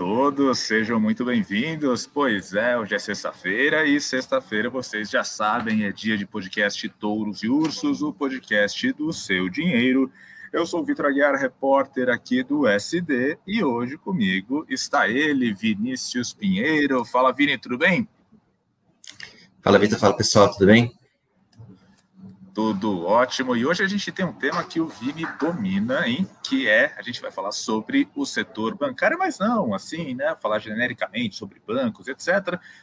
todos, sejam muito bem-vindos. Pois é, hoje é sexta-feira e sexta-feira vocês já sabem, é dia de podcast Touros e Ursos, o podcast do seu dinheiro. Eu sou o Vitor Aguiar, repórter aqui do SD, e hoje comigo está ele, Vinícius Pinheiro. Fala, Vini, tudo bem? Fala, Vitor. Fala, pessoal, tudo bem? Tudo ótimo. E hoje a gente tem um tema que o Vini domina, hein? Que é, a gente vai falar sobre o setor bancário, mas não assim, né? Falar genericamente sobre bancos, etc.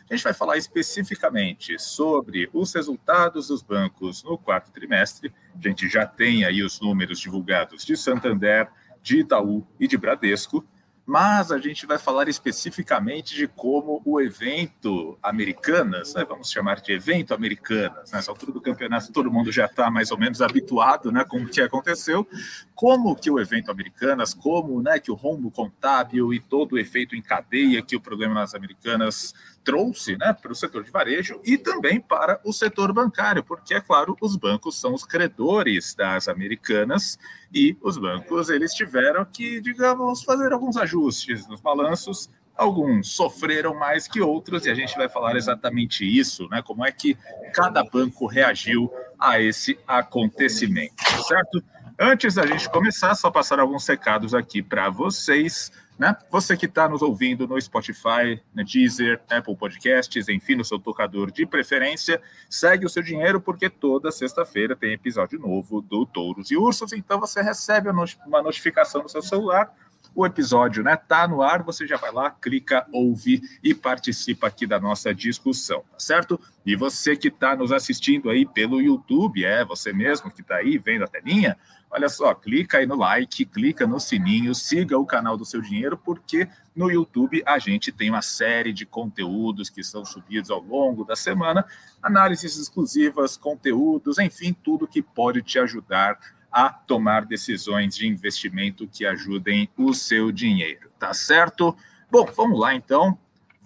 A gente vai falar especificamente sobre os resultados dos bancos no quarto trimestre. A gente já tem aí os números divulgados de Santander, de Itaú e de Bradesco mas a gente vai falar especificamente de como o evento Americanas, né, vamos chamar de evento Americanas, nessa altura do campeonato todo mundo já está mais ou menos habituado né, com o que aconteceu, como que o evento Americanas, como né, que o rombo contábil e todo o efeito em cadeia que o programa nas Americanas trouxe né, para o setor de varejo e também para o setor bancário, porque, é claro, os bancos são os credores das americanas e os bancos eles tiveram que, digamos, fazer alguns ajustes nos balanços. Alguns sofreram mais que outros e a gente vai falar exatamente isso, né? Como é que cada banco reagiu a esse acontecimento, certo? Antes da gente começar, só passar alguns recados aqui para vocês. Né? Você que está nos ouvindo no Spotify, no Deezer, Apple Podcasts, enfim, no seu tocador de preferência, segue o seu dinheiro, porque toda sexta-feira tem episódio novo do Touros e Ursos, então você recebe uma notificação no seu celular o episódio né, tá no ar, você já vai lá, clica, ouve e participa aqui da nossa discussão, tá certo? E você que está nos assistindo aí pelo YouTube, é você mesmo que está aí vendo a telinha, olha só, clica aí no like, clica no sininho, siga o canal do Seu Dinheiro, porque no YouTube a gente tem uma série de conteúdos que são subidos ao longo da semana, análises exclusivas, conteúdos, enfim, tudo que pode te ajudar a tomar decisões de investimento que ajudem o seu dinheiro, tá certo? Bom, vamos lá então.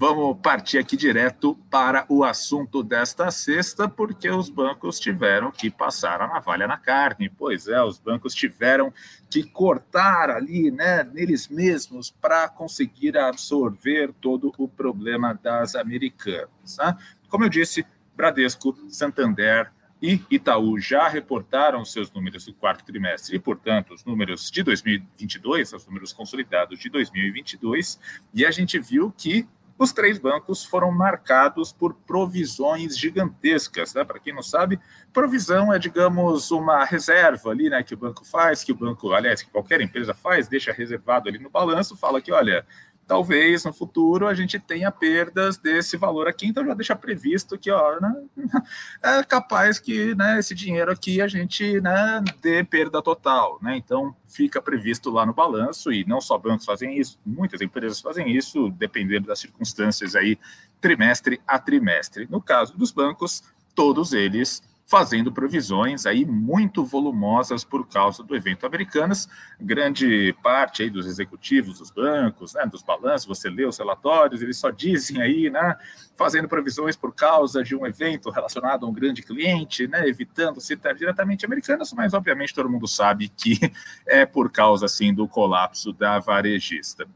Vamos partir aqui direto para o assunto desta sexta, porque os bancos tiveram que passar a navalha na carne. Pois é, os bancos tiveram que cortar ali, né, neles mesmos, para conseguir absorver todo o problema das americanas. Né? Como eu disse, Bradesco, Santander, e Itaú já reportaram seus números do quarto trimestre e, portanto, os números de 2022, os números consolidados de 2022, e a gente viu que os três bancos foram marcados por provisões gigantescas, né? Para quem não sabe, provisão é, digamos, uma reserva ali, né? Que o banco faz, que o banco, aliás, que qualquer empresa faz, deixa reservado ali no balanço, fala que, olha, talvez no futuro a gente tenha perdas desse valor aqui, então já deixa previsto que ó, né, é capaz que né, esse dinheiro aqui a gente né, dê perda total. Né? Então fica previsto lá no balanço, e não só bancos fazem isso, muitas empresas fazem isso, dependendo das circunstâncias aí, trimestre a trimestre. No caso dos bancos, todos eles fazendo provisões aí muito volumosas por causa do evento Americanas. Grande parte aí dos executivos dos bancos, né, dos balanços, você lê os relatórios, eles só dizem aí, né, fazendo provisões por causa de um evento relacionado a um grande cliente, né, evitando citar diretamente Americanas, mas obviamente todo mundo sabe que é por causa assim do colapso da varejista.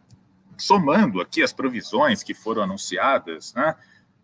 Somando aqui as provisões que foram anunciadas, né,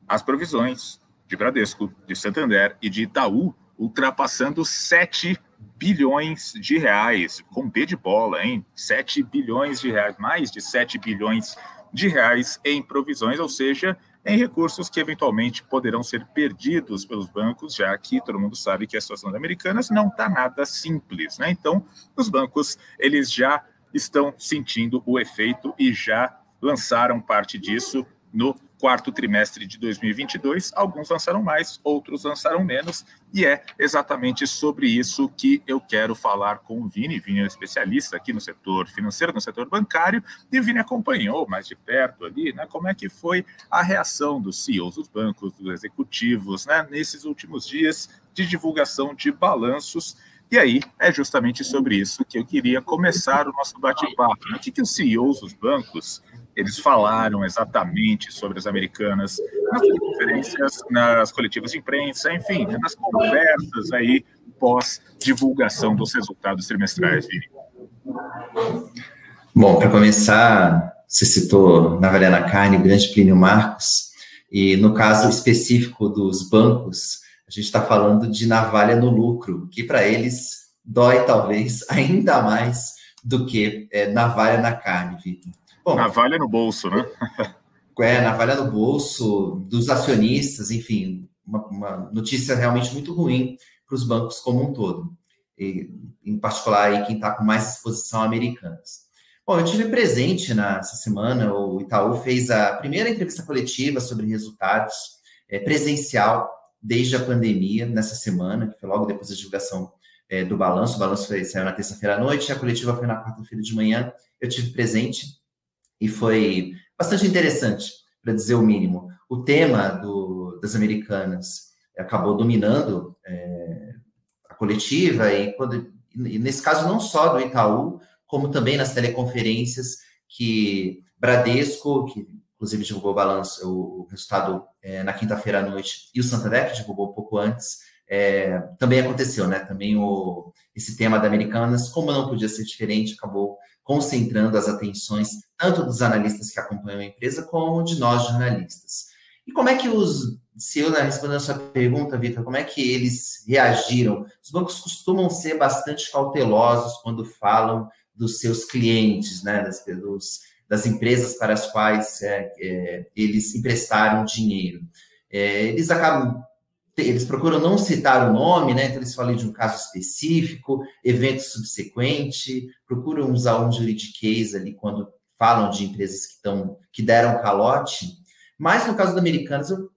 as provisões de Bradesco, de Santander e de Itaú, ultrapassando 7 bilhões de reais, com B de bola, hein? 7 bilhões de reais, mais de 7 bilhões de reais em provisões, ou seja, em recursos que eventualmente poderão ser perdidos pelos bancos, já que todo mundo sabe que a situação das americanas não está nada simples, né? Então, os bancos, eles já estão sentindo o efeito e já lançaram parte disso no quarto trimestre de 2022. Alguns lançaram mais, outros lançaram menos, e é exatamente sobre isso que eu quero falar com o Vini. Vini é um especialista aqui no setor financeiro, no setor bancário, e o Vini acompanhou mais de perto ali, né, como é que foi a reação dos CEOs dos bancos, dos executivos, né, nesses últimos dias de divulgação de balanços. E aí é justamente sobre isso que eu queria começar o nosso bate-papo. Né? O que, que os CEOs dos bancos eles falaram exatamente sobre as americanas nas conferências, nas coletivas de imprensa, enfim, nas conversas aí pós divulgação dos resultados trimestrais, Vini. Bom, para começar, você citou Navalha na Carne, grande Plínio Marcos, e no caso específico dos bancos, a gente está falando de navalha no lucro, que para eles dói talvez ainda mais do que é, navalha na carne, Vitor. Bom, navalha no bolso, né? é, navalha no bolso dos acionistas, enfim, uma, uma notícia realmente muito ruim para os bancos como um todo, e, em particular aí quem está com mais exposição americanas. Bom, eu tive presente nessa semana, o Itaú fez a primeira entrevista coletiva sobre resultados é, presencial desde a pandemia, nessa semana, que foi logo depois da divulgação é, do balanço. O balanço foi, saiu na terça-feira à noite, a coletiva foi na quarta-feira de manhã. Eu tive presente e foi bastante interessante, para dizer o mínimo. O tema do, das americanas acabou dominando é, a coletiva e, quando, e nesse caso não só do Itaú, como também nas teleconferências que Bradesco, que inclusive divulgou o balanço, o, resultado é, na quinta-feira à noite, e o Santander, que divulgou um pouco antes, é, também aconteceu, né? Também o, esse tema da Americanas, como não podia ser diferente, acabou concentrando as atenções tanto dos analistas que acompanham a empresa, como de nós jornalistas. E como é que os, se eu né, respondendo a sua pergunta, Vitor, como é que eles reagiram? Os bancos costumam ser bastante cautelosos quando falam dos seus clientes, né, das, dos, das empresas para as quais é, é, eles emprestaram dinheiro. É, eles acabam, eles procuram não citar o nome, né, então eles falam de um caso específico, evento subsequente, procuram usar um juridiquês ali quando falam de empresas que, estão, que deram calote, mas no caso do Americanas eu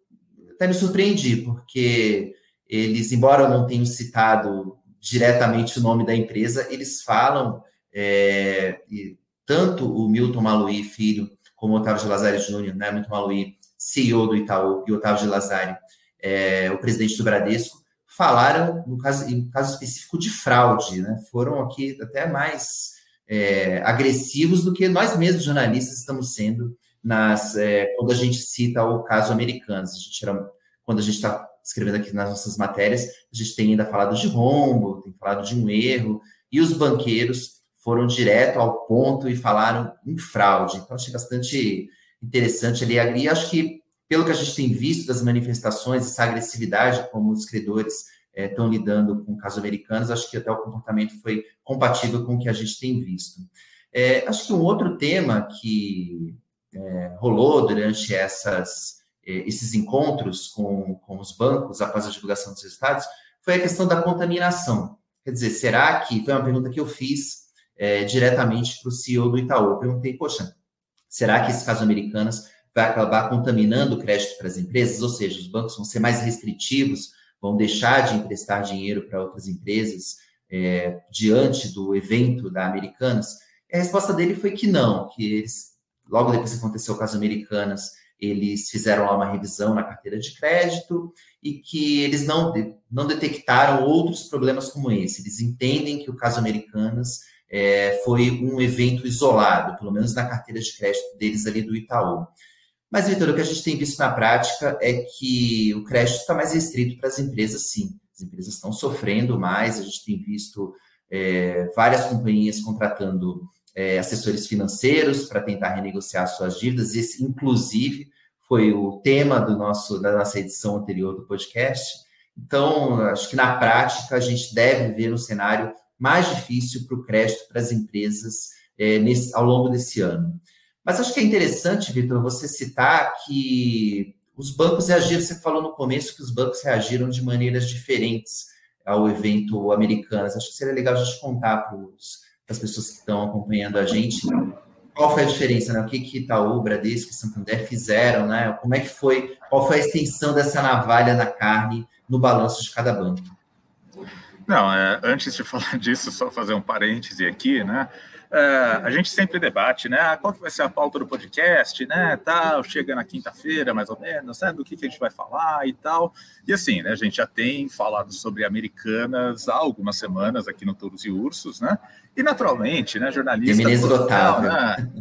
até me surpreendi, porque eles, embora eu não tenham citado diretamente o nome da empresa, eles falam é, tanto o Milton Maluí Filho, como o Otávio de Lazari Júnior, né, Milton Maluí, CEO do Itaú, e Otávio de Lazari, é, o presidente do Bradesco, falaram, no caso, no caso específico, de fraude, né, foram aqui até mais é, agressivos do que nós mesmos, jornalistas, estamos sendo nas, é, quando a gente cita o caso americano. A gente era, quando a gente está escrevendo aqui nas nossas matérias, a gente tem ainda falado de rombo, tem falado de um erro, e os banqueiros foram direto ao ponto e falaram em fraude. Então, achei bastante interessante ali. E acho que, pelo que a gente tem visto das manifestações, essa agressividade como os credores estão é, lidando com casos americanos, acho que até o comportamento foi compatível com o que a gente tem visto. É, acho que um outro tema que é, rolou durante essas, é, esses encontros com, com os bancos após a divulgação dos resultados foi a questão da contaminação. Quer dizer, será que foi uma pergunta que eu fiz é, diretamente para o CEO do Itaú. Eu perguntei, poxa, será que esse caso Americanas vai acabar contaminando o crédito para as empresas? Ou seja, os bancos vão ser mais restritivos, vão deixar de emprestar dinheiro para outras empresas é, diante do evento da Americanas? E a resposta dele foi que não, que eles, logo depois que aconteceu o caso Americanas, eles fizeram lá uma revisão na carteira de crédito e que eles não, não detectaram outros problemas como esse. Eles entendem que o caso Americanas é, foi um evento isolado, pelo menos na carteira de crédito deles ali do Itaú. Mas, Vitor, o que a gente tem visto na prática é que o crédito está mais restrito para as empresas, sim. As empresas estão sofrendo mais, a gente tem visto é, várias companhias contratando é, assessores financeiros para tentar renegociar suas dívidas. Esse, inclusive, foi o tema do nosso, da nossa edição anterior do podcast. Então, acho que na prática a gente deve ver um cenário mais difícil para o crédito para as empresas é, nesse, ao longo desse ano. Mas acho que é interessante, Vitor, você citar que os bancos reagiram, você falou no começo que os bancos reagiram de maneiras diferentes ao evento Americanas. Acho que seria legal a gente contar para as pessoas que estão acompanhando a gente qual foi a diferença, né? O que que Itaú, Bradesco e Santander fizeram, né? Como é que foi, qual foi a extensão dessa navalha na carne no balanço de cada banco? Não, é, antes de falar disso, só fazer um parêntese aqui, né? É, a gente sempre debate, né? Ah, qual que vai ser a pauta do podcast, né? Tal, chega na quinta-feira, mais ou menos, né? Do que, que a gente vai falar e tal. E assim, né? A gente já tem falado sobre americanas há algumas semanas aqui no Touros e Ursos, né? E naturalmente, né? Jornalista. Esgotável. Né?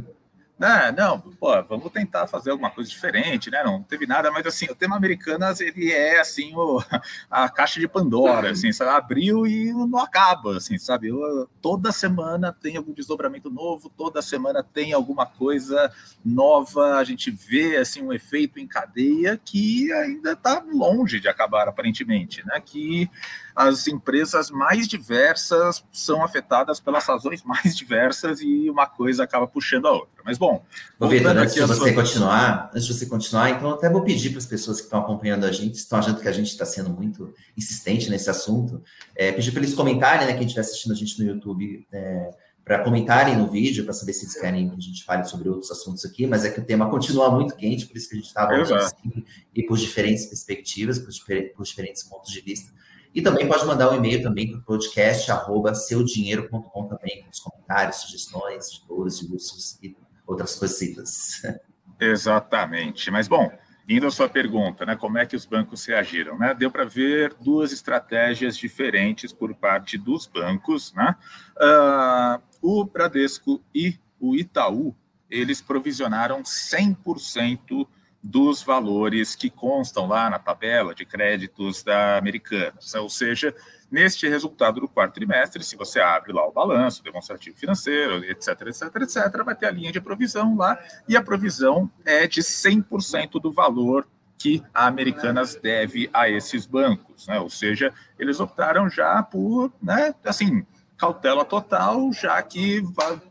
Né? Não, pô, vamos tentar fazer alguma coisa diferente, né? Não teve nada, mas assim, o tema Americanas, ele é assim, o, a caixa de Pandora, assim, sabe? Abriu e não acaba, assim, sabe? Eu, toda semana tem algum desdobramento novo, toda semana tem alguma coisa nova, a gente vê, assim, um efeito em cadeia que ainda está longe de acabar, aparentemente, né? Que as empresas mais diversas são afetadas pelas razões mais diversas e uma coisa acaba puxando a outra. Mas bom. Ô, Vitor, antes de você sua... continuar, antes de você continuar, então até vou pedir para as pessoas que estão acompanhando a gente, estão achando que a gente está sendo muito insistente nesse assunto, é, pedir para eles comentarem, né, quem estiver assistindo a gente no YouTube, é, para comentarem no vídeo, para saber se eles querem que a gente fale sobre outros assuntos aqui, mas é que o tema continua muito quente, por isso que a gente estava assim, e por diferentes perspectivas, por, por diferentes pontos de vista. E também pode mandar um e-mail também para o podcast arroba seudinheiro.com também, com os comentários, sugestões, dores, discursos e outras coisitas. Exatamente. Mas, bom, indo à sua pergunta, né, como é que os bancos reagiram? Né? Deu para ver duas estratégias diferentes por parte dos bancos. Né? Uh, o Bradesco e o Itaú, eles provisionaram 100% dos valores que constam lá na tabela de créditos da Americanas. Ou seja, neste resultado do quarto trimestre, se você abre lá o balanço, demonstrativo financeiro, etc, etc, etc, vai ter a linha de provisão lá, e a provisão é de 100% do valor que a Americanas deve a esses bancos, né? Ou seja, eles optaram já por, né, assim, cautela total, já que vai,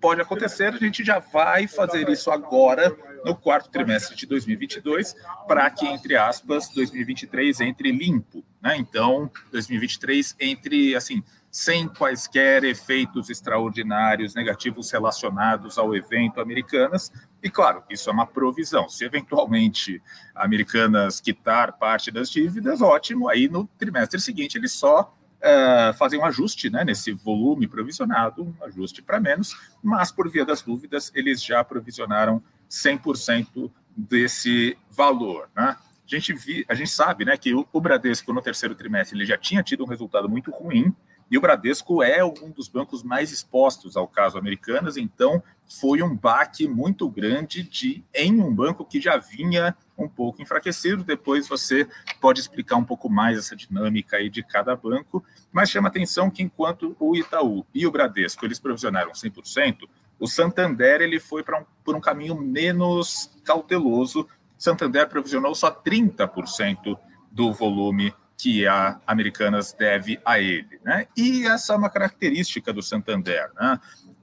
pode acontecer, a gente já vai fazer isso agora no quarto trimestre de 2022, para que, entre aspas, 2023 entre limpo. Né? Então, 2023 entre, assim, sem quaisquer efeitos extraordinários negativos relacionados ao evento Americanas. E, claro, isso é uma provisão. Se eventualmente Americanas quitar parte das dívidas, ótimo, aí no trimestre seguinte ele só uh, fazer um ajuste né, nesse volume provisionado, um ajuste para menos, mas por via das dúvidas, eles já provisionaram 100% desse valor. Né? A gente, vi, a gente sabe né, que o, Bradesco, no terceiro trimestre, ele já tinha tido um resultado muito ruim, e o Bradesco é um dos bancos mais expostos ao caso Americanas, então foi um baque muito grande de em um banco que já vinha um pouco enfraquecido. Depois você pode explicar um pouco mais essa dinâmica aí de cada banco, mas chama atenção que enquanto o Itaú e o Bradesco eles provisionaram 100%, o Santander ele foi para um, por um caminho menos cauteloso. Santander provisionou só 30% do volume que a Americanas deve a ele. Né? E essa é uma característica do Santander. Né?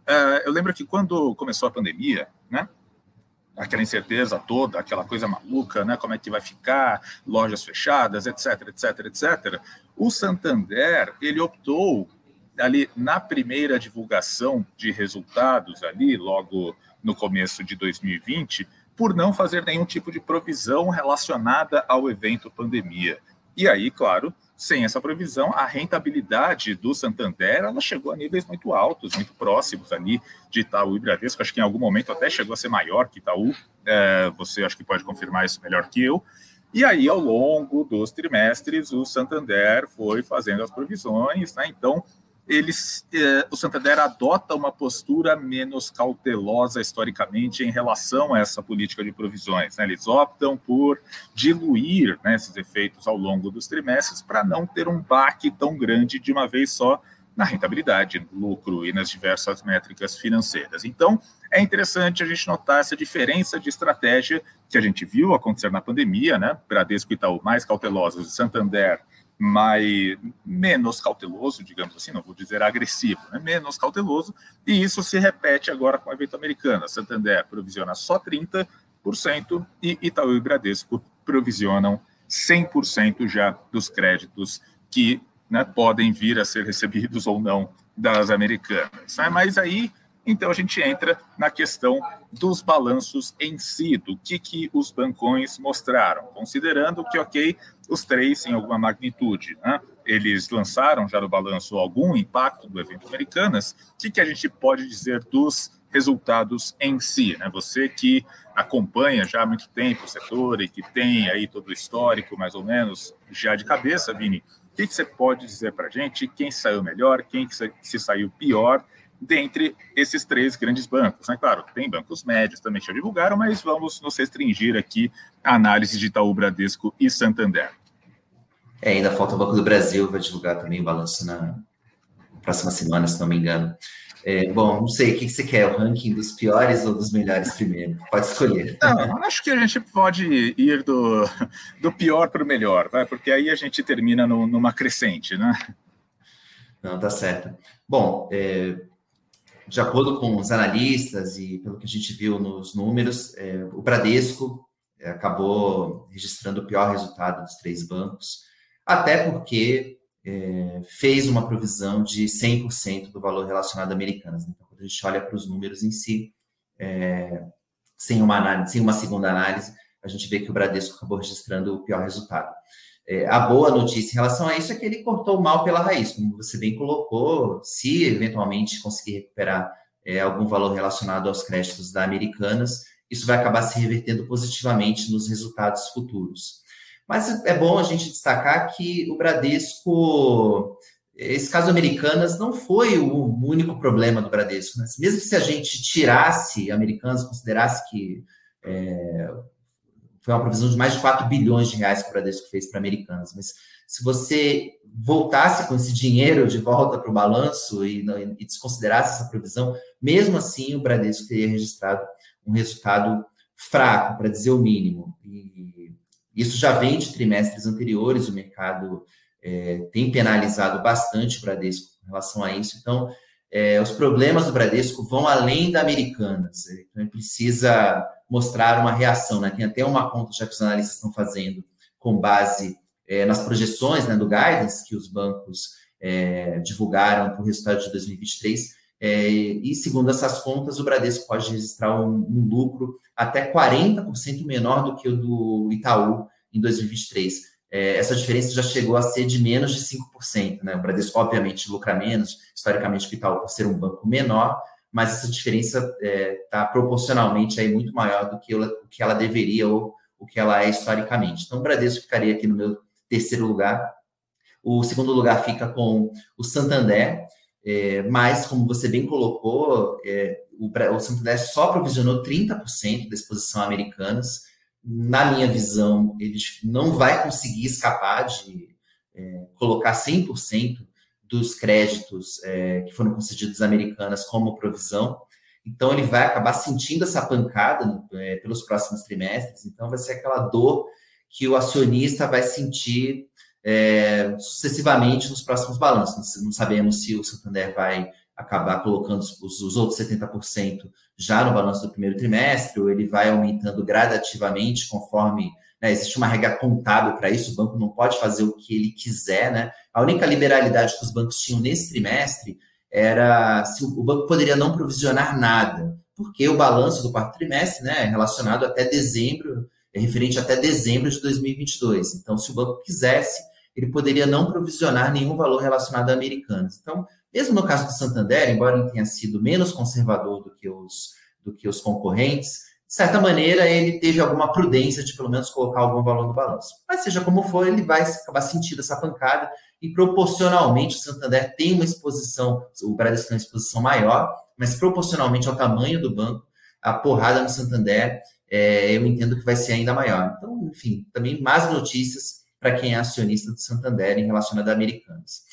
Uh, eu lembro que quando começou a pandemia, né, aquela incerteza toda, aquela coisa maluca, né, como é que vai ficar, lojas fechadas, etc, etc, etc. O Santander, ele optou ali na primeira divulgação de resultados ali, logo no começo de 2020, por não fazer nenhum tipo de provisão relacionada ao evento pandemia. E aí, claro, sem essa previsão, a rentabilidade do Santander ela chegou a níveis muito altos, muito próximos ali de Itaú e Bradesco. Acho que em algum momento até chegou a ser maior que Itaú. É, você acho que pode confirmar isso melhor que eu. E aí, ao longo dos trimestres, o Santander foi fazendo as provisões, né? Então, eles, eh, o Santander adota uma postura menos cautelosa historicamente em relação a essa política de provisões. Né? Eles optam por diluir né, esses efeitos ao longo dos trimestres para não ter um baque tão grande de uma vez só na rentabilidade, no lucro e nas diversas métricas financeiras. Então, é interessante a gente notar essa diferença de estratégia que a gente viu acontecer na pandemia, né? Bradesco e Itaú mais cautelosos, Santander mais menos cauteloso, digamos assim, não vou dizer agressivo, né? menos cauteloso, e isso se repete agora com o evento americano. A Santander provisiona só 30% e Itaú e Bradesco provisionam 100% já dos créditos que né, podem vir a ser recebidos ou não das americanas. Né? Mas aí então a gente entra na questão dos balanços em si, do que, que os bancões mostraram, considerando que, ok, os três em alguma magnitude, né? Eles lançaram já no balanço algum impacto do evento Americanas. O que, que a gente pode dizer dos resultados em si, né? Você que acompanha já há muito tempo o setor e que tem aí todo o histórico, mais ou menos, já de cabeça, Vini, o que, que você pode dizer para a gente? Quem saiu melhor, quem que se saiu pior dentre esses três grandes bancos. Né? Claro, tem bancos médios também que já divulgaram, mas vamos nos restringir aqui à análise de Itaú, Bradesco e Santander. É, ainda falta o Banco do Brasil, vai divulgar também o balanço na próxima semana, se não me engano. É, bom, não sei, o que você quer? O ranking dos piores ou dos melhores primeiro? Pode escolher. Não, acho que a gente pode ir do, do pior para o melhor, vai? porque aí a gente termina no, numa crescente, né? Não, tá certo. Bom, é, de acordo com os analistas e pelo que a gente viu nos números, é, o Bradesco é, acabou registrando o pior resultado dos três bancos, até porque é, fez uma provisão de 100% do valor relacionado a Americanas. Então, quando a gente olha para os números em si, é, sem uma análise, sem uma segunda análise, a gente vê que o Bradesco acabou registrando o pior resultado. É, a boa notícia em relação a isso é que ele cortou o mal pela raiz, como você bem colocou, se eventualmente conseguir recuperar é, algum valor relacionado aos créditos da Americanas, isso vai acabar se revertendo positivamente nos resultados futuros. Mas é bom a gente destacar que o Bradesco, esse caso Americanas não foi o único problema do Bradesco. Né? Mesmo se a gente tirasse Americanas, considerasse que é, foi uma provisão de mais de 4 bilhões de reais que o Bradesco fez para Americanas, mas se você voltasse com esse dinheiro de volta para o balanço e, e desconsiderasse essa provisão, mesmo assim o Bradesco teria registrado um resultado fraco, para dizer o mínimo. E isso já vem de trimestres anteriores, o mercado é, tem penalizado bastante o Bradesco em relação a isso. Então, é, os problemas do Bradesco vão além da Americanas. Então, ele precisa mostrar uma reação. Né? Tem até uma conta já que os analistas estão fazendo com base é, nas projeções né, do guidance que os bancos é, divulgaram para o resultado de 2023. É, e segundo essas contas, o Bradesco pode registrar um, um lucro até 40% menor do que o do Itaú em 2023. É, essa diferença já chegou a ser de menos de 5%. Né? O Bradesco, obviamente, lucra menos, historicamente, o Itaú, por ser um banco menor, mas essa diferença está é, tá proporcionalmente aí muito maior do que, ela, o que ela deveria ou o que ela é historicamente. Então, o Bradesco ficaria aqui no meu terceiro lugar. O segundo lugar fica com o Santander, é, mas, como você bem colocou, é, o, o Santander só provisionou 30% da exposição americanas. Na minha visão, ele não vai conseguir escapar de é, colocar 100% dos créditos é, que foram concedidos americanas como provisão. Então, ele vai acabar sentindo essa pancada é, pelos próximos trimestres. Então, vai ser aquela dor que o acionista vai sentir é, sucessivamente nos próximos balanços. Não sabemos se o Santander vai acabar colocando os, os outros 70% já no balanço do primeiro trimestre, ou ele vai aumentando gradativamente conforme né, existe uma regra contábil para isso, o banco não pode fazer o que ele quiser, né? A única liberalidade que os bancos tinham nesse trimestre era se o banco poderia não provisionar nada, porque o balanço do quarto trimestre, né, é relacionado até dezembro, é referente até dezembro de 2022. Então, se o banco quisesse, ele poderia não provisionar nenhum valor relacionado a americanos. Então, mesmo no caso do Santander, embora ele tenha sido menos conservador do que os, do que os concorrentes, de certa maneira ele teve alguma prudência de pelo menos colocar algum valor no balanço. Mas seja como for, ele vai acabar sentindo essa pancada e proporcionalmente o Santander tem uma exposição, o Bradesco tem uma exposição maior, mas proporcionalmente ao tamanho do banco, a porrada no Santander, é, eu entendo que vai ser ainda maior. Então, enfim, também más notícias para quem é acionista do Santander em relação a Americanas.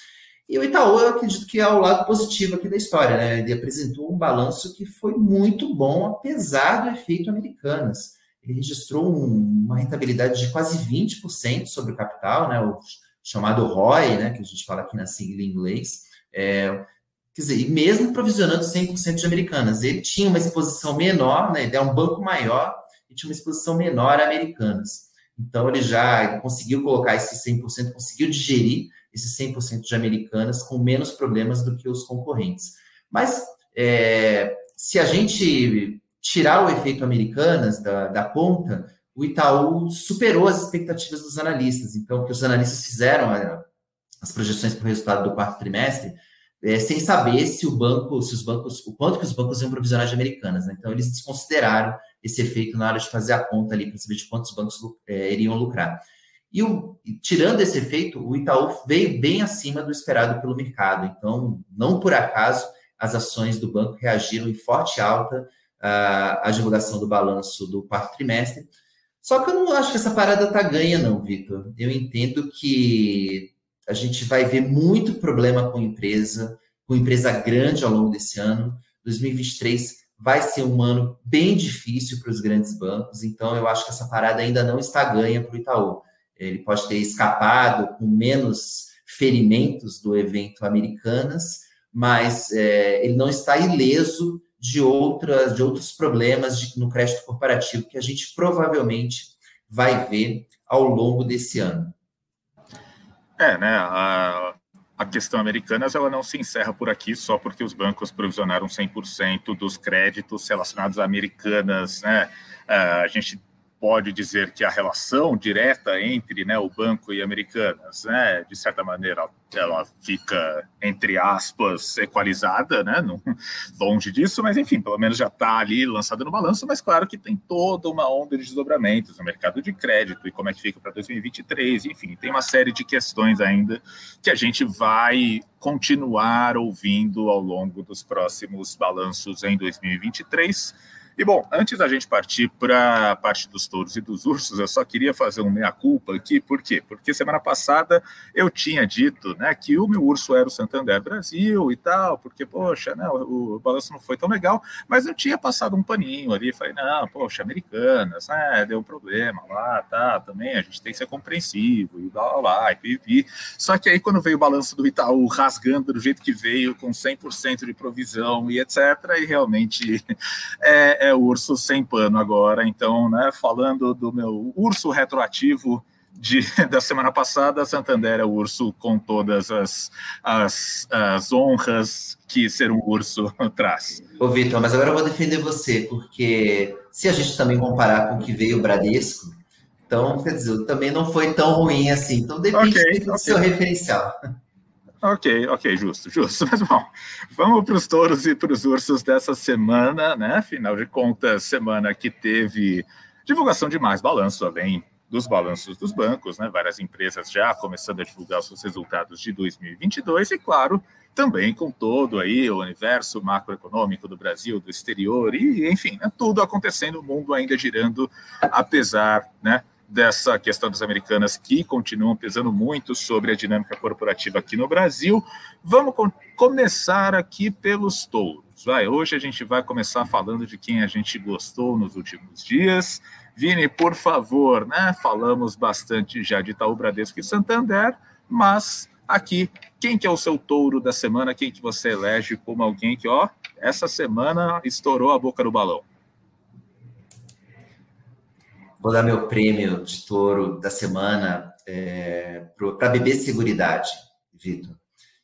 E o Itaú, eu acredito que é o lado positivo aqui da história, né? Ele apresentou um balanço que foi muito bom, apesar do efeito Americanas. Ele registrou um, uma rentabilidade de quase 20% sobre o capital, né? O chamado ROI, né? Que a gente fala aqui na sigla em inglês. É, quer dizer, e mesmo provisionando 100% de Americanas, ele tinha uma exposição menor, né? Ele é um banco maior e tinha uma exposição menor a Americanas. Então, ele já conseguiu colocar esse 100%, conseguiu digerir esses 100% de americanas com menos problemas do que os concorrentes. Mas é, se a gente tirar o efeito americanas da, da conta, o Itaú superou as expectativas dos analistas. Então, que os analistas fizeram é, as projeções para o resultado do quarto trimestre, é, sem saber se o banco, se os bancos, o quanto que os bancos iam provisionar de americanas. Né? Então, eles desconsideraram esse efeito na hora de fazer a conta ali para saber de quantos bancos é, iriam lucrar. E o, tirando esse efeito, o Itaú veio bem acima do esperado pelo mercado. Então, não por acaso, as ações do banco reagiram em forte alta à, à divulgação do balanço do quarto trimestre. Só que eu não acho que essa parada tá ganha, não, Vitor. Eu entendo que a gente vai ver muito problema com empresa, com empresa grande ao longo desse ano. 2023 vai ser um ano bem difícil para os grandes bancos, então eu acho que essa parada ainda não está ganha para o Itaú. Ele pode ter escapado com menos ferimentos do evento Americanas, mas é, ele não está ileso de outras de outros problemas de, no crédito corporativo que a gente provavelmente vai ver ao longo desse ano. É, né? A, a questão Americanas ela não se encerra por aqui só porque os bancos provisionaram 100% dos créditos relacionados a Americanas, né? Uh, a gente pode dizer que a relação direta entre né, o banco e Americanas, né, de certa maneira, ela fica, entre aspas, equalizada, né, longe disso, mas enfim, pelo menos já está ali lançada no balanço, mas claro que tem toda uma onda de desdobramentos no mercado de crédito e como é que fica para 2023, enfim, tem uma série de questões ainda que a gente vai continuar ouvindo ao longo dos próximos balanços em 2023 e bom, antes da gente partir para a parte dos touros e dos ursos, eu só queria fazer um meia-culpa aqui, por quê? Porque semana passada eu tinha dito né, que o meu urso era o Santander Brasil e tal, porque, poxa, né, o, o balanço não foi tão legal, mas eu tinha passado um paninho ali, falei, não, poxa, americanas, né, deu um problema lá, tá, também a gente tem que ser compreensivo e blá, blá, blá, e pipi. Só que aí quando veio o balanço do Itaú rasgando do jeito que veio, com 100% de provisão e etc., e realmente é, é urso sem pano agora. Então, né, falando do meu urso retroativo de, da semana passada, Santander é o urso com todas as, as, as honras que ser um urso traz. Ô, Vitor, mas agora eu vou defender você, porque se a gente também comparar com o que veio o Bradesco, então, quer dizer, também não foi tão ruim assim. Então, depende okay, do okay. seu referencial. Ok, ok, justo, justo. Mas bom, vamos para os touros e para os ursos dessa semana, né? Afinal de contas, semana que teve divulgação de mais balanço, além dos balanços dos bancos, né? Várias empresas já começando a divulgar os seus resultados de 2022 e, claro, também com todo aí o universo macroeconômico do Brasil, do exterior e, enfim, né? tudo acontecendo, o mundo ainda girando, apesar, né? Dessa questão das americanas que continuam pesando muito sobre a dinâmica corporativa aqui no Brasil. Vamos com começar aqui pelos touros. Vai, hoje a gente vai começar falando de quem a gente gostou nos últimos dias. Vini, por favor, né? Falamos bastante já de Itaú, Bradesco e Santander, mas aqui, quem que é o seu touro da semana? Quem que você elege como alguém que, ó, essa semana estourou a boca do balão? Vou dar meu prêmio de touro da semana é, para BB Seguridade, Vitor.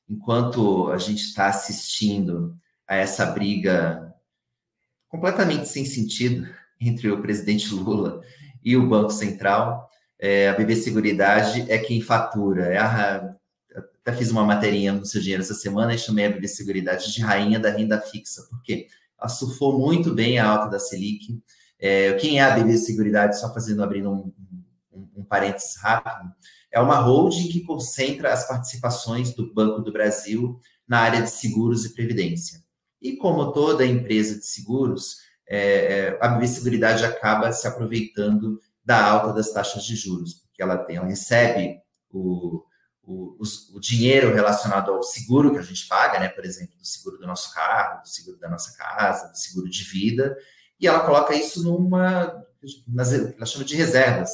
Enquanto a gente está assistindo a essa briga completamente sem sentido entre o presidente Lula e o Banco Central, é, a BB Seguridade é quem fatura. É a, até fiz uma materinha no seu dinheiro essa semana e chamei a BB Seguridade de rainha da renda fixa, porque ela surfou muito bem a alta da Selic é, quem é a BB Seguridade, só fazendo, abrindo um, um, um parênteses rápido, é uma holding que concentra as participações do Banco do Brasil na área de seguros e previdência. E como toda empresa de seguros, é, é a BB Seguridade acaba se aproveitando da alta das taxas de juros, porque ela tem, ela recebe o, o, o, dinheiro relacionado ao seguro que a gente paga, né? Por exemplo, do seguro do nosso carro, do seguro da nossa casa, do seguro de vida, e ela coloca isso numa, nas, ela chama de reservas,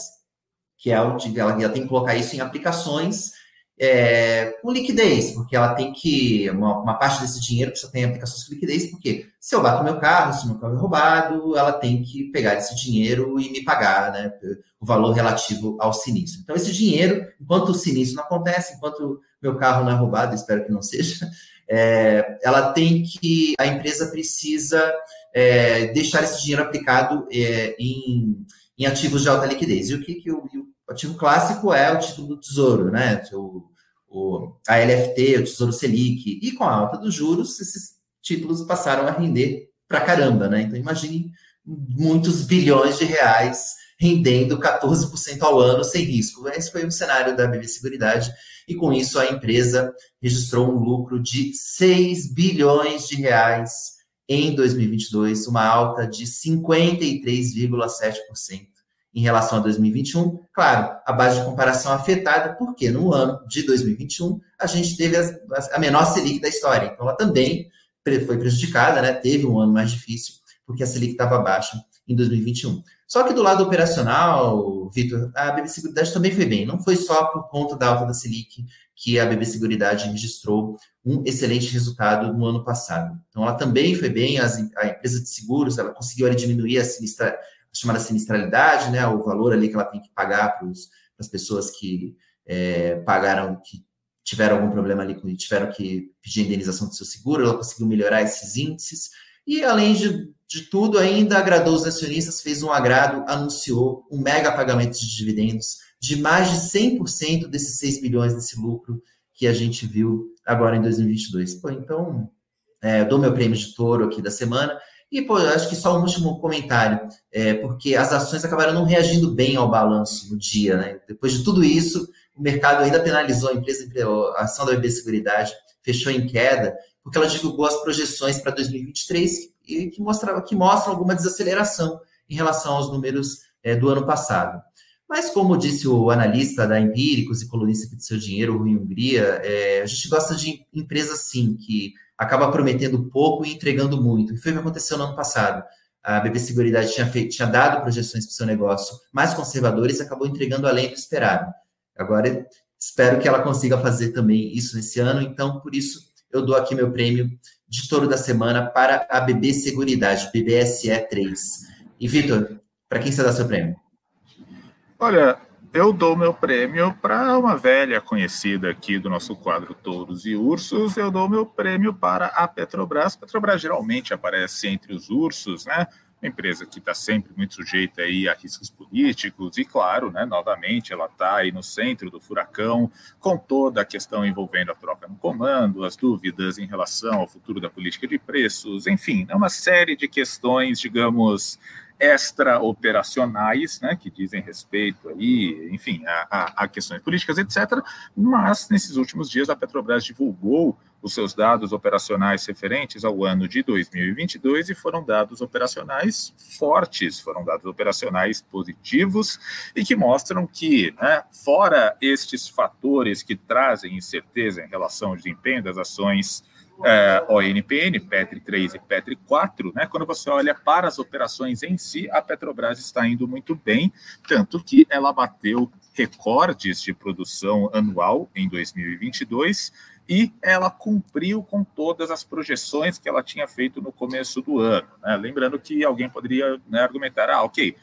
que é onde ela, ela tem que colocar isso em aplicações é, com liquidez, porque ela tem que, uma, uma, parte desse dinheiro precisa ter aplicações com liquidez, porque se eu bato meu carro, se meu carro é roubado, ela tem que pegar esse dinheiro e me pagar, né, o valor relativo ao sinistro. Então, esse dinheiro, enquanto o sinistro não acontece, enquanto meu carro não é roubado, espero que não seja, é, ela tem que, a empresa precisa é, deixar esse dinheiro aplicado é, em, em, ativos de alta liquidez. E o que, que o, o, ativo clássico é o título do tesouro, né? O, o, a LFT, o Tesouro Selic. E com a alta dos juros, esses títulos passaram a render pra caramba, né? Então imagine muitos bilhões de reais rendendo 14% ao ano sem risco. Esse foi o cenário da BB Seguridade e com isso a empresa registrou um lucro de 6 bilhões de reais em 2022, uma alta de 53,7% em relação a 2021. Claro, a base de comparação afetada, porque no ano de 2021 a gente teve a, menor Selic da história. Então, ela também foi prejudicada, né? teve um ano mais difícil, porque a Selic estava baixa em 2021. Só que do lado operacional, Vitor, a BB Seguridade também foi bem. Não foi só por conta da alta da Selic que a BB Seguridade registrou um excelente resultado no ano passado. Então, ela também foi bem, as, a empresa de seguros, ela conseguiu ali, diminuir a, sinistra, a chamada sinistralidade, né, o valor ali que ela tem que pagar para as pessoas que é, pagaram, que tiveram algum problema ali, tiveram que pedir indenização do seu seguro, ela conseguiu melhorar esses índices, e além de, de tudo, ainda agradou os acionistas, fez um agrado, anunciou um mega pagamento de dividendos de mais de 100% desses 6 bilhões desse lucro que a gente viu agora em 2022. Pô, então, é, dou meu prêmio de touro aqui da semana. E, pô, acho que só um último comentário, é, porque as ações acabaram não reagindo bem ao balanço no dia, né? Depois de tudo isso, o mercado ainda penalizou a empresa, a ação da BB Seguridade fechou em queda, porque ela divulgou as projeções para 2023 e que, mostrava, que mostram alguma desaceleração em relação aos números é, do ano passado. Mas, como disse o analista da Empíricos e colunista de Seu Dinheiro, Rui Hungria, é, a gente gosta de empresas, sim, que acaba prometendo pouco e entregando muito. E foi o que aconteceu no ano passado. A BB Seguridade tinha, feito, tinha dado projeções para o seu negócio mais conservadoras e acabou entregando além do esperado. Agora, espero que ela consiga fazer também isso nesse ano. Então, por isso, eu dou aqui meu prêmio de touro da semana para a BB Seguridade, BBSE 3. E, Vitor, para quem você dá seu prêmio? Olha, eu dou meu prêmio para uma velha conhecida aqui do nosso quadro Touros e Ursos. Eu dou meu prêmio para a Petrobras. Petrobras geralmente aparece entre os ursos, né? Uma empresa que está sempre muito sujeita aí a riscos políticos e, claro, né, novamente, ela está aí no centro do furacão com toda a questão envolvendo a troca no comando, as dúvidas em relação ao futuro da política de preços, enfim, é uma série de questões, digamos, extra-operacionais, né, que dizem respeito aí, enfim, a, a, a, questões políticas, etc. Mas, nesses últimos dias, a Petrobras divulgou os seus dados operacionais referentes ao ano de 2022 e foram dados operacionais fortes, foram dados operacionais positivos e que mostram que, né, fora estes fatores que trazem incerteza em relação ao desempenho das ações é, ONPN, PETRI 3 e PETRI 4, né, quando você olha para as operações em si, a Petrobras está indo muito bem, tanto que ela bateu recordes de produção anual em 2022 e ela cumpriu com todas as projeções que ela tinha feito no começo do ano. Né? Lembrando que alguém poderia né, argumentar, ah, ok,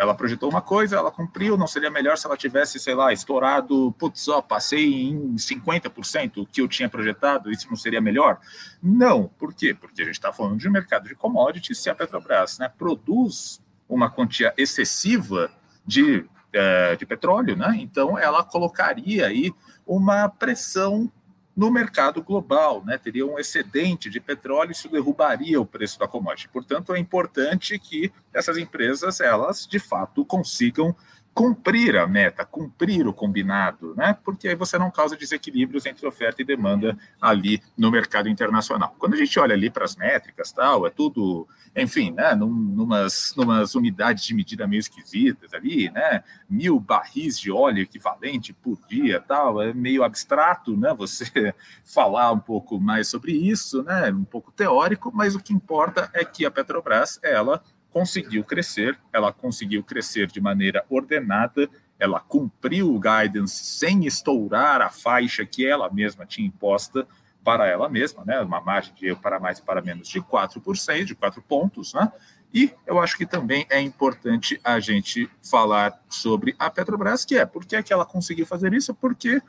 ela projetou uma coisa, ela cumpriu, não seria melhor se ela tivesse, sei lá, estourado, putz, ó, passei em 50% o que eu tinha projetado, isso não seria melhor? Não, por quê? Porque a gente está falando de um mercado de commodities, se a Petrobras né, produz uma quantia excessiva de, é, de petróleo, né, então ela colocaria aí uma pressão no mercado global, né? Teria um excedente de petróleo, isso derrubaria o preço da commodity. Portanto, é importante que essas empresas, elas, de fato, consigam cumprir a meta, cumprir o combinado, né? Porque aí você não causa desequilíbrios entre oferta e demanda ali no mercado internacional. Quando a gente olha ali para as métricas, tal, é tudo, enfim, né? Num, numas, numas unidades de medida meio esquisitas ali, né? Mil barris de óleo equivalente por dia, tal, é meio abstrato, né? Você falar um pouco mais sobre isso, né? Um pouco teórico, mas o que importa é que a Petrobras, ela conseguiu crescer, ela conseguiu crescer de maneira ordenada, ela cumpriu o guidance sem estourar a faixa que ela mesma tinha imposta para ela mesma, né? Uma margem de erro para mais e para menos de 4%, de 4 pontos, né? E eu acho que também é importante a gente falar sobre a Petrobras, que é por que, é que ela conseguiu fazer isso? Porque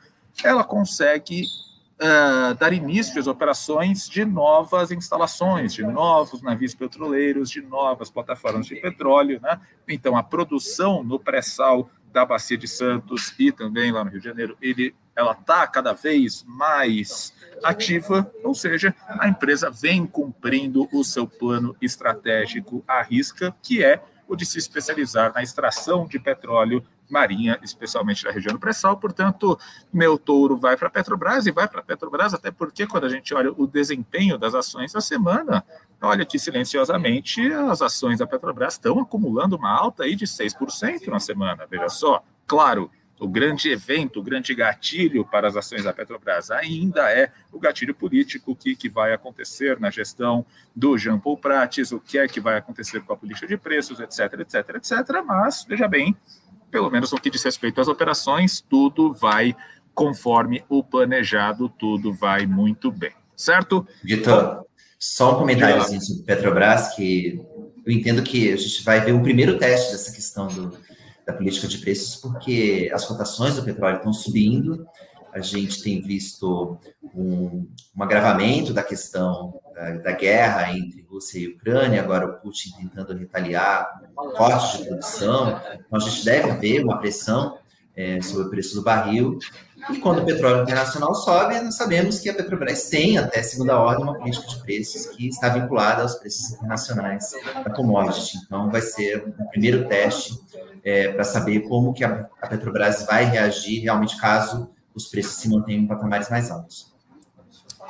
ela consegue uh, dar início às operações de novas instalações, de novos navios petroleiros, de novas plataformas de petróleo. Né? Então, a produção no pré-sal da Bacia de Santos e também lá no Rio de Janeiro, ele, ela está cada vez mais ativa, ou seja, a empresa vem cumprindo o seu plano estratégico à risca, que é o de se especializar na extração de petróleo marinha, especialmente da região do pré-sal. Portanto, meu touro vai para a Petrobras e vai para a Petrobras, até porque quando a gente olha o desempenho das ações da semana, olha que silenciosamente as ações da Petrobras estão acumulando uma alta aí de 6% na semana, veja só. Claro, o grande evento, o grande gatilho para as ações da Petrobras ainda é o gatilho político que, que vai acontecer na gestão do Jean Paul Prates, o que é que vai acontecer com a política de preços, etc, etc, etc. Mas, veja bem, pelo menos no que diz respeito às operações, tudo vai conforme o planejado, tudo vai muito bem, certo? Vitor, só um comentário assim, sobre Petrobras, que eu entendo que a gente vai ver um primeiro teste dessa questão do da política de preços, porque as cotações do petróleo estão subindo, a gente tem visto um, um agravamento da questão da, da, guerra entre Rússia e Ucrânia, agora o Putin tentando retaliar cortes de produção, então a gente deve ver uma pressão é, sobre o preço do barril, e quando o petróleo internacional sobe, nós sabemos que a Petrobras tem, até segunda ordem, uma política de preços que está vinculada aos preços internacionais da commodity. Então, vai ser um primeiro teste é, para saber como que a, a, Petrobras vai reagir realmente caso os preços se mantenham em patamares mais altos.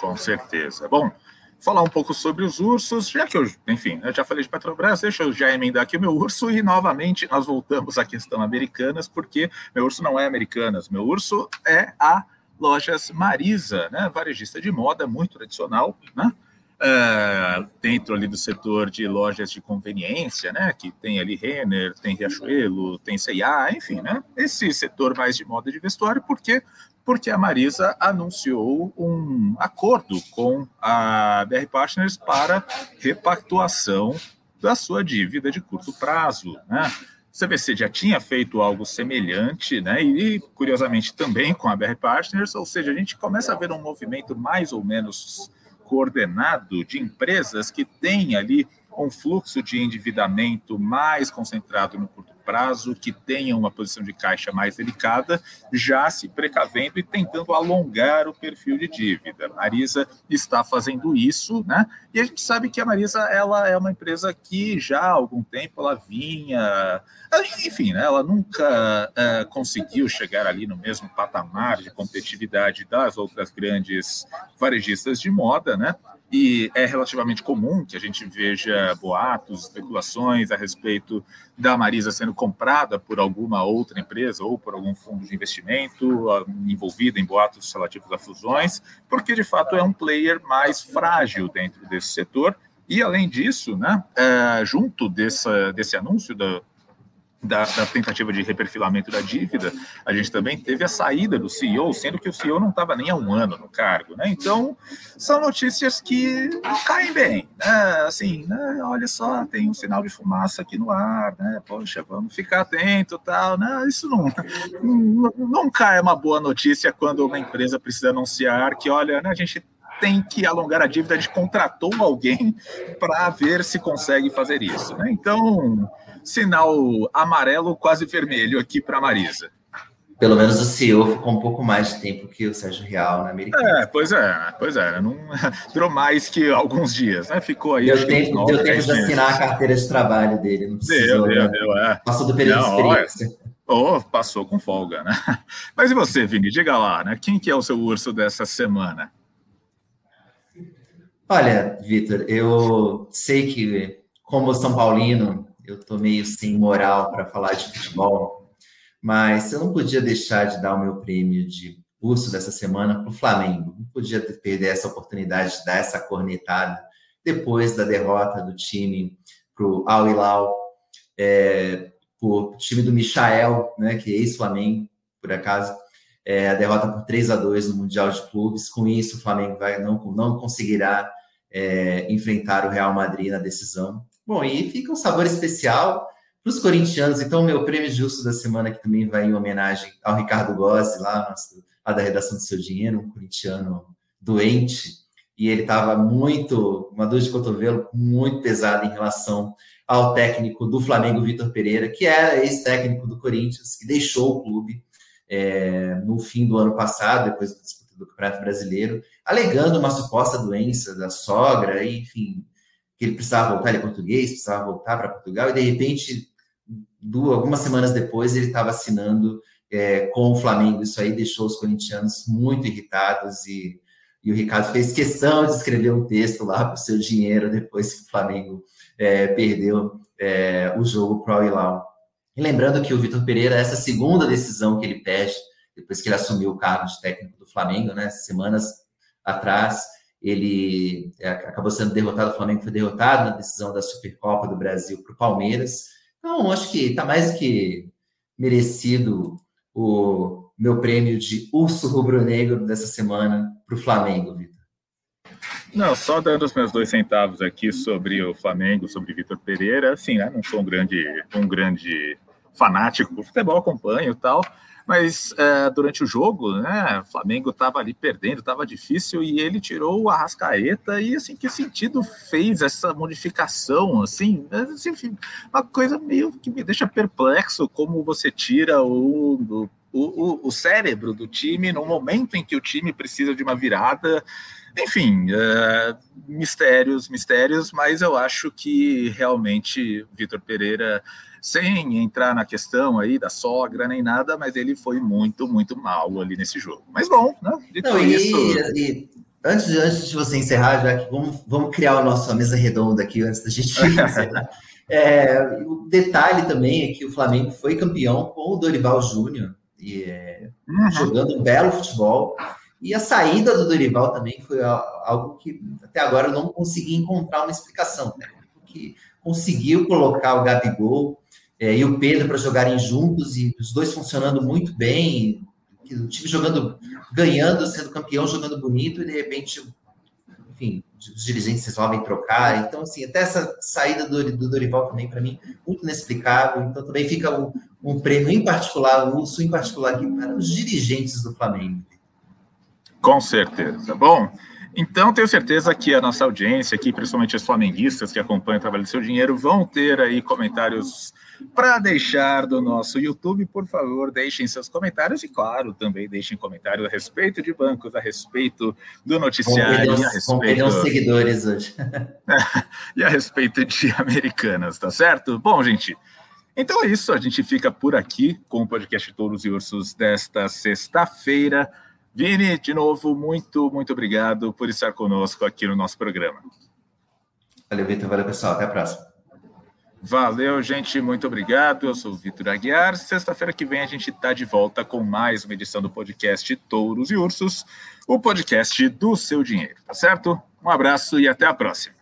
Com certeza. Bom, falar um pouco sobre os ursos, já que eu, enfim, eu já falei de Petrobras, deixa eu já emendar aqui o meu urso e novamente nós voltamos à questão americanas, porque meu urso não é americanas, meu urso é a Lojas Marisa, né, varejista de moda muito tradicional, né, uh, dentro ali do setor de lojas de conveniência, né, que tem ali Renner, tem Riachuelo, tem C&A, enfim, né, esse setor mais de moda de vestuário, porque porque a Marisa anunciou um acordo com a BR Partners para repactuação da sua dívida de curto prazo, né? O CVC já tinha feito algo semelhante, né? E curiosamente também com a BR Partners, ou seja, a gente começa a ver um movimento mais ou menos coordenado de empresas que têm ali um fluxo de endividamento mais concentrado no curto prazo, que tenham uma posição de caixa mais delicada, já se precavendo e tentando alongar o perfil de dívida. A Marisa está fazendo isso, né? E a gente sabe que a Marisa ela é uma empresa que já há algum tempo ela vinha, enfim, né, ela nunca uh, conseguiu chegar ali no mesmo patamar de competitividade das outras grandes varejistas de moda, né? E é relativamente comum que a gente veja boatos, especulações a respeito da Marisa sendo comprada por alguma outra empresa ou por algum fundo de investimento ah, envolvida em boatos relativos a fusões, porque de fato é um player mais frágil dentro desse setor. E além disso, né, é, junto desse anúncio da, da, da, tentativa de reperfilamento da dívida, a gente também teve a saída do CEO, sendo que o CEO não estava nem há um ano no cargo, né? Então, são notícias que caem bem, né? Assim, né? olha só, tem um sinal de fumaça aqui no ar, né? Poxa, vamos ficar atento tal, né? Isso não, nunca é uma boa notícia quando uma empresa precisa anunciar que, olha, né, a gente tem que alongar a dívida, a gente contratou alguém para ver se consegue fazer isso, né? Então, sinal amarelo, quase vermelho aqui para Marisa. Pelo menos o CEO ficou um pouco mais de tempo que o Sérgio Real na Americana. É, pois é, pois é. Não, durou mais que alguns dias, né? Ficou aí. Deu tempo, nove, deu tempo de assinar a carteira de trabalho dele. Não precisou, deu, deu, né? deu, é. Passou do período não, de experiência. Oh, passou com folga, né? Mas e você, Vini? Diga lá, né? Quem que é o seu urso dessa semana? Olha, Vitor, eu sei que, como São Paulino, eu tô meio sem moral para falar de futebol, mas eu não podia deixar de dar o meu prêmio de urso dessa semana para o Flamengo. Não podia perder essa oportunidade de dar essa cornetada depois da derrota do time para o Al Hilal, é, o time do Michael, né, que é ex-Flamengo, por acaso, é, a derrota por 3 a 2 no Mundial de Clubes. Com isso, o Flamengo vai, não, não conseguirá é, enfrentar o Real Madrid na decisão. Bom, e fica um sabor especial para os corintianos. Então, meu prêmio justo da semana que também vai em homenagem ao Ricardo Gossi, lá, nosso, da redação do Seu Dinheiro, um corintiano doente. E ele estava muito, uma dor de cotovelo muito pesada em relação ao técnico do Flamengo, Vitor Pereira, que era ex-técnico do Corinthians, que deixou o clube é, no fim do ano passado, depois do disputa do Campeonato Brasileiro, alegando uma suposta doença da sogra, enfim, que ele precisava voltar, ele é português, precisava voltar para Portugal, e de repente, duas, algumas semanas depois ele estava assinando é, com o Flamengo. Isso aí deixou os corintianos muito irritados e, e o Ricardo fez questão de escrever um texto lá para o seu dinheiro depois que o Flamengo é, perdeu é, o jogo para o Hilal. E lembrando que o Vitor Pereira, essa segunda decisão que ele pede, depois que ele assumiu o cargo de técnico do Flamengo, né, semanas atrás, ele é, acabou sendo derrotado, o Flamengo foi derrotado na decisão da Supercopa do Brasil para o Palmeiras. Então, acho que está mais que merecido o meu prêmio de urso rubro-negro dessa semana para o Flamengo, Vitor. Não, só dando os meus dois centavos aqui sobre o Flamengo, sobre Vitor Pereira, assim, né, não sou um grande, um grande fanático do futebol, acompanho e tal, mas é, durante o jogo, né, o Flamengo estava ali perdendo, estava difícil e ele tirou o Arrascaeta e assim que sentido fez essa modificação, assim, assim, uma coisa meio que me deixa perplexo como você tira o, o, o, o cérebro do time no momento em que o time precisa de uma virada. Enfim, uh, mistérios, mistérios, mas eu acho que realmente Vitor Pereira sem entrar na questão aí da sogra nem nada, mas ele foi muito, muito mal ali nesse jogo. Mas bom, né? Dito Não, e, isso... e, antes, de, antes de você encerrar, já que vamos, vamos criar a nossa mesa redonda aqui antes da gente encerrar. é, o detalhe também é que o Flamengo foi campeão com o Dorival Júnior, e, é, uhum. jogando um belo futebol. E a saída do Dorival também foi algo que até agora eu não consegui encontrar uma explicação. Né? Que conseguiu colocar o Gabigol é, e o Pedro para jogarem juntos e os dois funcionando muito bem, o time jogando, ganhando, sendo campeão, jogando bonito e de repente, enfim, os dirigentes resolvem trocar. Então, assim, até essa saída do, do Dorival também, para mim, muito inexplicável. Então, também fica um, um prêmio em particular, um urso em particular aqui para os dirigentes do Flamengo. Com certeza. Bom, então, tenho certeza que a nossa audiência aqui, principalmente os flamenguistas que acompanham o trabalho do seu dinheiro, vão ter aí comentários para deixar do nosso YouTube. Por favor, deixem seus comentários e, claro, também deixem comentário a respeito de bancos, a respeito do noticiário. e a respeito... seguidores hoje. e a respeito de americanas, tá certo? Bom, gente. Então é isso, a gente fica por aqui com o podcast Touros e Ursos desta sexta-feira. Vini, de novo, muito, muito obrigado por estar conosco aqui no nosso programa. Valeu, Vitor. Valeu, pessoal. Até a próxima. Valeu, gente. Muito obrigado. Eu sou o Vitor Aguiar. Sexta-feira que vem a gente está de volta com mais uma edição do podcast Touros e Ursos, o podcast do seu dinheiro, tá certo? Um abraço e até a próxima.